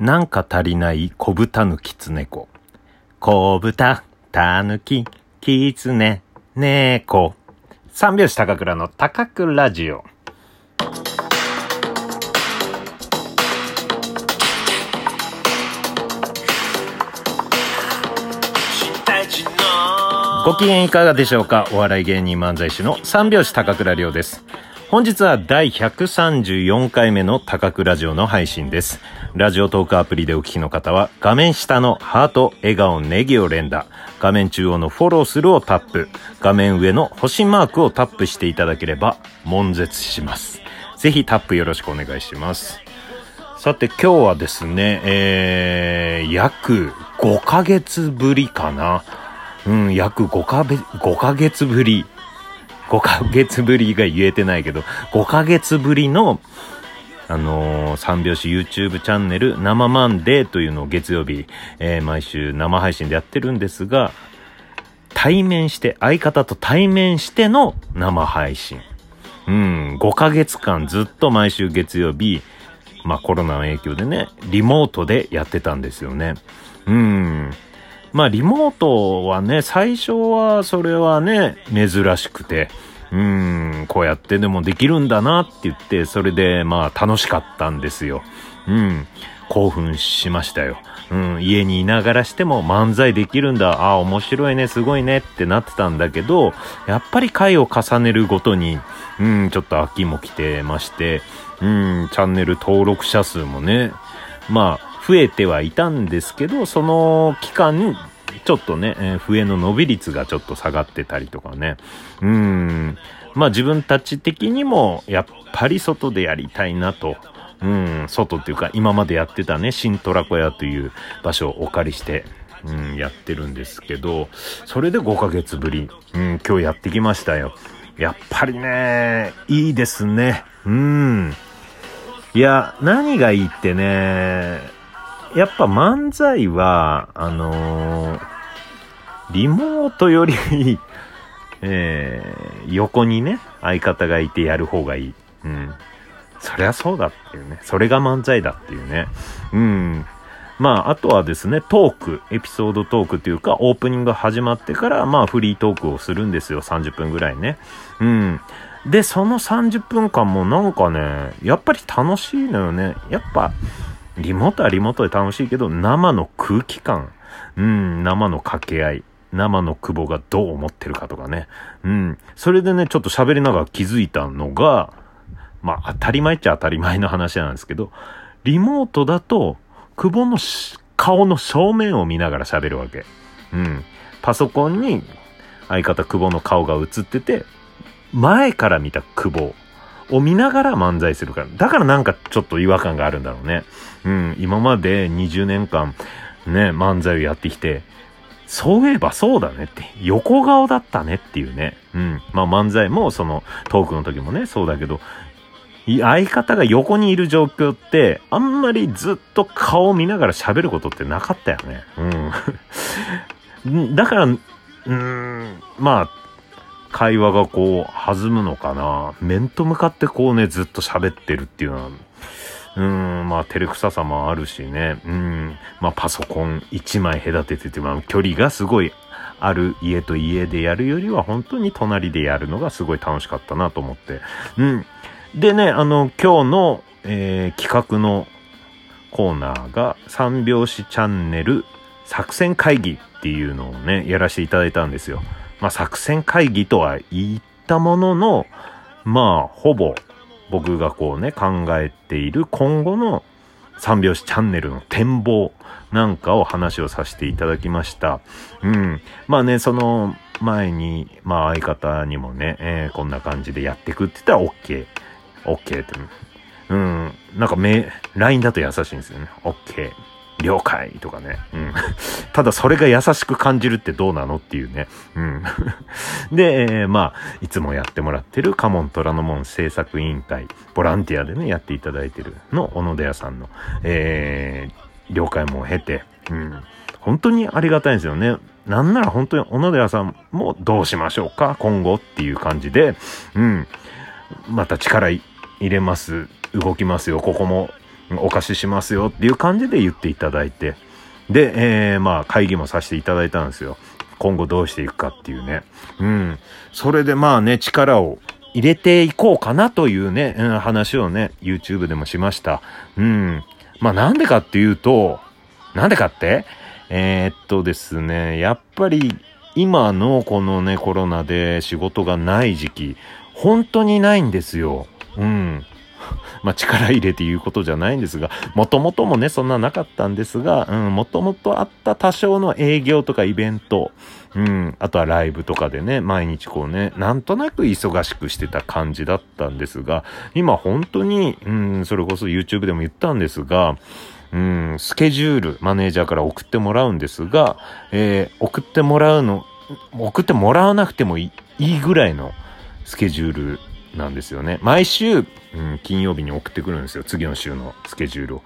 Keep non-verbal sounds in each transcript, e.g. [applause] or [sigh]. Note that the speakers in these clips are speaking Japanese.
なんか足りない小豚のキツネコ。小豚、たぬき、キツネ、猫。三拍子高倉の高倉ラジオ。ご機嫌いかがでしょうか？お笑い芸人漫才師の三拍子高倉涼です。本日は第134回目の高倉ラジオの配信です。ラジオトークアプリでお聞きの方は画面下のハート、笑顔、ネギを連打、画面中央のフォローするをタップ、画面上の星マークをタップしていただければ悶絶します。ぜひタップよろしくお願いします。さて今日はですね、えー、約5ヶ月ぶりかな。うん、約5か5ヶ月ぶり。5ヶ月ぶりが言えてないけど、5ヶ月ぶりの、あのー、三拍子 YouTube チャンネル生マンデーというのを月曜日、えー、毎週生配信でやってるんですが、対面して、相方と対面しての生配信。うん、5ヶ月間ずっと毎週月曜日、まあコロナの影響でね、リモートでやってたんですよね。うん。まあリモートはね、最初はそれはね、珍しくて、うん、こうやってでもできるんだなって言って、それでまあ楽しかったんですよ。うん、興奮しましたよ。うん、家にいながらしても漫才できるんだ。ああ、面白いね、すごいねってなってたんだけど、やっぱり回を重ねるごとに、うん、ちょっと秋も来てまして、うん、チャンネル登録者数もね、まあ、増えてはいたんですけど、その期間、ちょっとね、えー、笛の伸び率がちょっと下がってたりとかね。うん。まあ自分たち的にも、やっぱり外でやりたいなと。うん、外っていうか、今までやってたね、新虎小屋という場所をお借りして、うん、やってるんですけど、それで5ヶ月ぶり、うん、今日やってきましたよ。やっぱりね、いいですね。うん。いや、何がいいってね、やっぱ漫才は、あのー、リモートより [laughs] えー、横にね、相方がいてやる方がいい。うん。そりゃそうだっていうね。それが漫才だっていうね。うん。まあ、あとはですね、トーク、エピソードトークっていうか、オープニング始まってから、まあ、フリートークをするんですよ。30分ぐらいね。うん。で、その30分間もなんかね、やっぱり楽しいのよね。やっぱ、リモートはリモートで楽しいけど、生の空気感、うん、生の掛け合い、生の久保がどう思ってるかとかね。うん。それでね、ちょっと喋りながら気づいたのが、まあ当たり前っちゃ当たり前の話なんですけど、リモートだと、久保の顔の正面を見ながら喋るわけ。うん。パソコンに相方久保の顔が映ってて、前から見た久保を見ながら漫才するから。だからなんかちょっと違和感があるんだろうね。うん。今まで20年間ね、漫才をやってきて、そういえばそうだねって、横顔だったねっていうね。うん。まあ漫才もそのトークの時もね、そうだけど、相方が横にいる状況って、あんまりずっと顔を見ながら喋ることってなかったよね。うん。[laughs] だから、うん、まあ、会話がこう弾むのかな。面と向かってこうね、ずっと喋ってるっていうのは、うん、まあ、照れくささもあるしね。うん、まあ、パソコン1枚隔ててて、まあ、距離がすごいある家と家でやるよりは、本当に隣でやるのがすごい楽しかったなと思って。うん。でね、あの、今日の、えー、企画のコーナーが、三拍子チャンネル作戦会議っていうのをね、やらせていただいたんですよ。まあ、作戦会議とは言ったものの、まあ、ほぼ僕がこうね、考えている今後の三拍子チャンネルの展望なんかを話をさせていただきました。うん。まあね、その前に、まあ相方にもね、えー、こんな感じでやっていくって言ったら OK。OK って。うん。なんかめ、LINE だと優しいんですよね。OK。了解とかね。うん。[laughs] ただそれが優しく感じるってどうなのっていうね。うん。[laughs] で、えー、まあ、いつもやってもらってるカモン虎ノ門制作委員会、ボランティアでね、やっていただいてるの、小野寺さんの、えー、了解も経て、うん。本当にありがたいんですよね。なんなら本当に小野寺さんもどうしましょうか今後っていう感じで、うん。また力入れます。動きますよ。ここもお貸ししますよっていう感じで言っていただいて、で、えー、まあ会議もさせていただいたんですよ。今後どうしていくかっていうね。うん。それでまあね、力を入れていこうかなというね、うん、話をね、YouTube でもしました。うん。まあなんでかっていうと、なんでかって？えー、っとですね、やっぱり今のこのね、コロナで仕事がない時期、本当にないんですよ。うん。[laughs] まあ、力入れて言うことじゃないんですが、もともともね、そんななかったんですが、うん、もともとあった多少の営業とかイベント、うん、あとはライブとかでね、毎日こうね、なんとなく忙しくしてた感じだったんですが、今本当に、うん、それこそ YouTube でも言ったんですが、うん、スケジュール、マネージャーから送ってもらうんですが、えー、送ってもらうの、送ってもらわなくてもいいぐらいのスケジュールなんですよね。毎週、うん、金曜日に送ってくるんですよ。次の週のスケジュールを。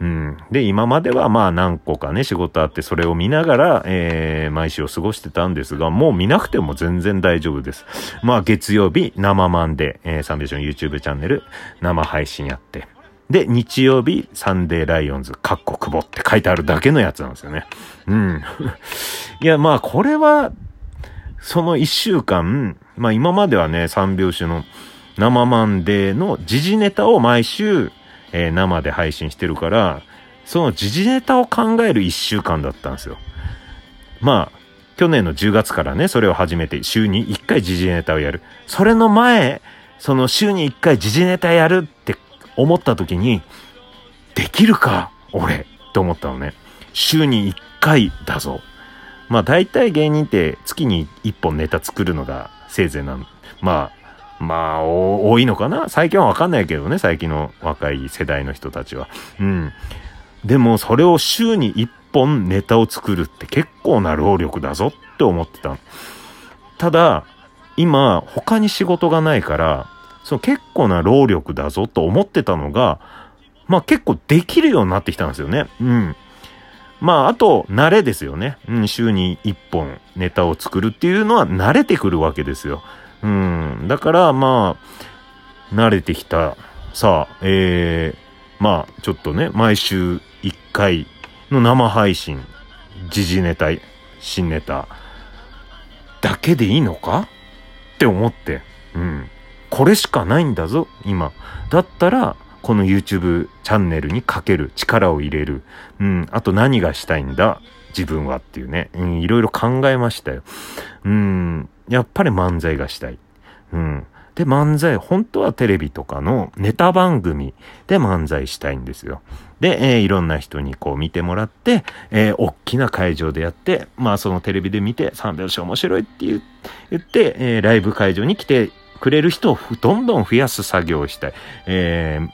うん。で、今まではまあ何個かね、仕事あって、それを見ながら、えー、毎週を過ごしてたんですが、もう見なくても全然大丈夫です。まあ月曜日、生マンで、えー、サンビション YouTube チャンネル、生配信やって。で、日曜日、サンデーライオンズ、カッコ久保って書いてあるだけのやつなんですよね。うん。[laughs] いや、まあ、これは、その一週間、まあ今まではね、三拍子の生マンデーの時事ネタを毎週、えー、生で配信してるから、その時事ネタを考える一週間だったんですよ。まあ、去年の10月からね、それを始めて、週に1回時事ネタをやる。それの前、その週に1回時事ネタやるって思った時に、できるか俺って思ったのね。週に1回だぞ。まあ大体芸人って月に1本ネタ作るのがせいぜいなの。まあ、まあ、多いのかな？最近はわかんないけどね、最近の若い世代の人たちは。うん。でも、それを週に1本ネタを作るって結構な労力だぞって思ってた。ただ、今、他に仕事がないから、その結構な労力だぞと思ってたのが、まあ結構できるようになってきたんですよね。うん。まあ、あと、慣れですよね。うん、週に1本ネタを作るっていうのは慣れてくるわけですよ。うん。だから、まあ、慣れてきた。さあ、えー、まあ、ちょっとね、毎週1回の生配信、時事ネタ、新ネタ、だけでいいのか？って思って、うん。これしかないんだぞ、今。だったら、この YouTube チャンネルにかける、力を入れる。うん、あと何がしたいんだ、自分はっていうね。うん、いろいろ考えましたよ。うん、やっぱり漫才がしたい。うん。で、漫才、本当はテレビとかのネタ番組で漫才したいんですよ。で、えー、いろんな人にこう見てもらって、えー、大きな会場でやって、まあそのテレビで見て、三拍子面白いって言って、えー、ライブ会場に来てくれる人をどんどん増やす作業をしたい。えー、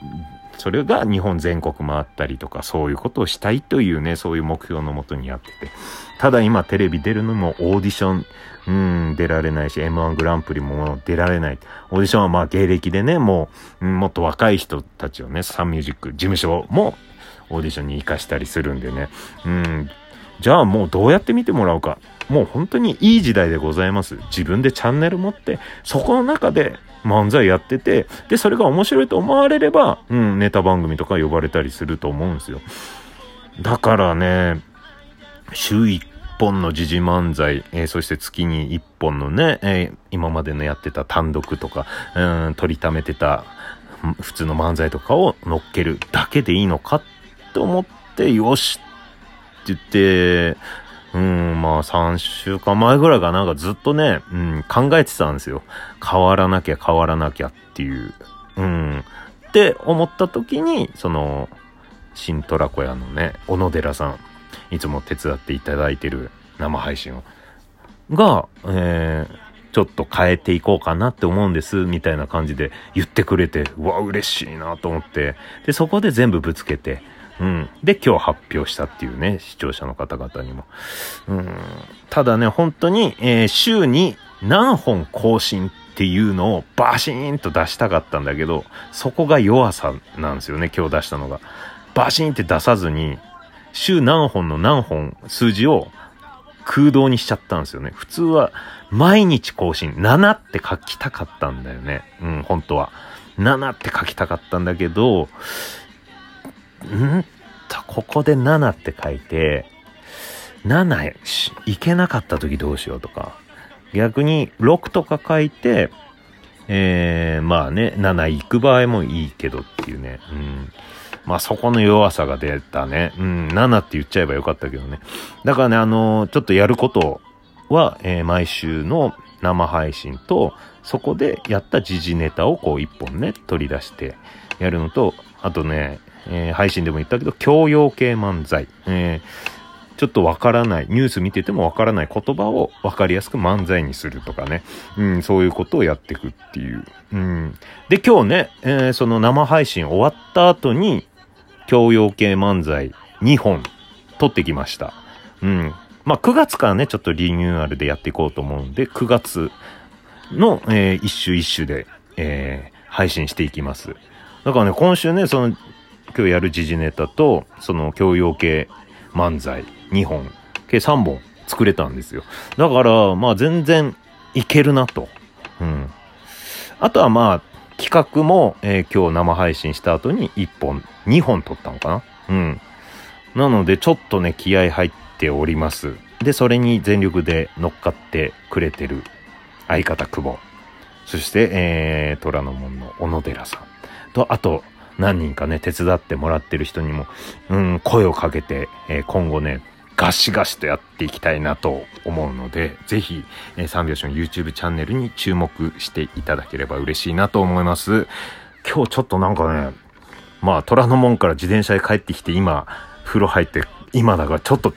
それが日本全国回ったりとか、そういうことをしたいというね、そういう目標のもとにやってて。ただ今テレビ出るのもオーディション、うん、出られないし、M1 グランプリも出られない。オーディションはまあ芸歴でね、もう、もっと若い人たちをね、サンミュージック、事務所もオーディションに活かしたりするんでね。うん、じゃあもうどうやって見てもらうか。もう本当にいい時代でございます。自分でチャンネル持って、そこの中で漫才やってて、で、それが面白いと思われれば、うん、ネタ番組とか呼ばれたりすると思うんですよ。だからね、週1本の時事漫才、えー、そして月に1本のね、えー、今までのやってた単独とか、うん、取りためてた普通の漫才とかを乗っけるだけでいいのかって思って、よしって言って、うん、まあ3週間前ぐらいかなんかずっとね、うん、考えてたんですよ。変わらなきゃ変わらなきゃっていう。うん。って思った時に、その、新虎小屋のね、小野寺さん、いつも手伝っていただいてる生配信を、が、えー、ちょっと変えていこうかなって思うんです、みたいな感じで言ってくれて、うわ、嬉しいなと思って、で、そこで全部ぶつけて、うん。で、今日発表したっていうね、視聴者の方々にも。うん。ただね、本当に、えー、週に何本更新っていうのをバシーンと出したかったんだけど、そこが弱さなんですよね、今日出したのが。バシーンって出さずに、週何本の何本数字を空洞にしちゃったんですよね。普通は毎日更新、7って書きたかったんだよね。うん、本当は。7って書きたかったんだけど、ん？と、ここで7って書いて、7いけなかった時どうしようとか、逆に6とか書いて、えー、まあね、7行く場合もいいけどっていうね。うん。まあそこの弱さが出たね。うん、7って言っちゃえばよかったけどね。だからね、あのー、ちょっとやることは、えー、毎週の生配信と、そこでやった時事ネタをこう一本ね、取り出してやるのと、あとね、えー、配信でも言ったけど、教養系漫才。えーちょっとわからない、ニュース見ててもわからない言葉をわかりやすく漫才にするとかね。うん、そういうことをやっていくっていう。うん。で、今日ね、えー、その生配信終わった後に、教養系漫才2本撮ってきました。うん。まあ、9月からね、ちょっとリニューアルでやっていこうと思うんで、9月の、えー、一週一週で、えー、配信していきます。だからね、今週ね、その、今日やる時事ネタと、その教養系漫才2本、計3本作れたんですよ。だから、まあ全然いけるなと。うん。あとはまあ、企画も、えー、今日生配信した後に1本、2本撮ったのかなうん。なので、ちょっとね、気合入っております。で、それに全力で乗っかってくれてる相方久保。そして、えー、虎ノ門の小野寺さん。と、あと、何人かね、手伝ってもらってる人にも、うん、声をかけて、えー、今後ね、ガシガシとやっていきたいなと思うので、ぜひ、えー、三拍子の YouTube チャンネルに注目していただければ嬉しいなと思います。今日ちょっとなんかね、まあ、虎ノ門から自転車で帰ってきて今、風呂入って、今だからちょっと、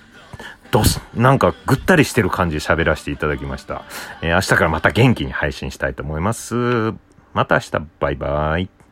どす、なんかぐったりしてる感じで喋らせていただきました。えー、明日からまた元気に配信したいと思います。また明日、バイバイ。